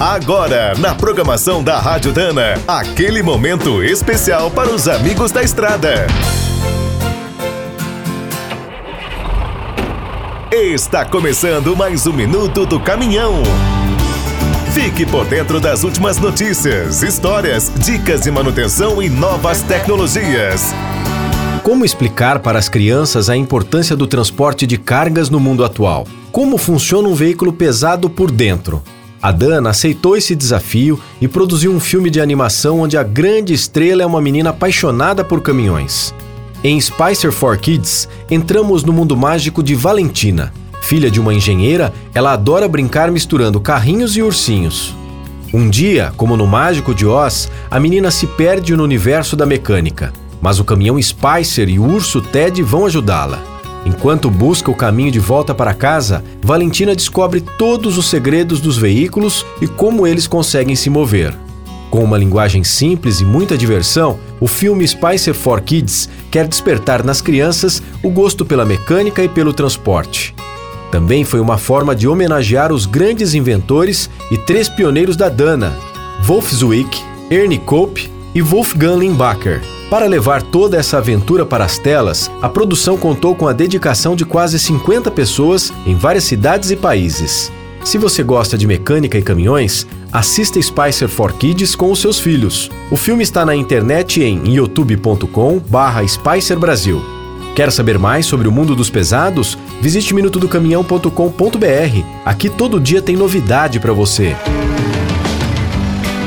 Agora, na programação da Rádio Dana, aquele momento especial para os amigos da estrada. Está começando mais um minuto do caminhão. Fique por dentro das últimas notícias, histórias, dicas de manutenção e novas tecnologias. Como explicar para as crianças a importância do transporte de cargas no mundo atual? Como funciona um veículo pesado por dentro? A Dana aceitou esse desafio e produziu um filme de animação onde a grande estrela é uma menina apaixonada por caminhões. Em Spicer for Kids, entramos no mundo mágico de Valentina. Filha de uma engenheira, ela adora brincar misturando carrinhos e ursinhos. Um dia, como no Mágico de Oz, a menina se perde no universo da mecânica, mas o caminhão Spicer e o urso Ted vão ajudá-la. Enquanto busca o caminho de volta para casa, Valentina descobre todos os segredos dos veículos e como eles conseguem se mover. Com uma linguagem simples e muita diversão, o filme Spicer for Kids quer despertar nas crianças o gosto pela mecânica e pelo transporte. Também foi uma forma de homenagear os grandes inventores e três pioneiros da Dana, Wolf Zwick, Ernie Cope e Wolfgang Limbacher. Para levar toda essa aventura para as telas, a produção contou com a dedicação de quase 50 pessoas em várias cidades e países. Se você gosta de mecânica e caminhões, assista Spicer for Kids com os seus filhos. O filme está na internet em youtube.com/spicer Brasil. Quer saber mais sobre o mundo dos pesados? Visite minutodocaminhão.com.br. Aqui todo dia tem novidade para você.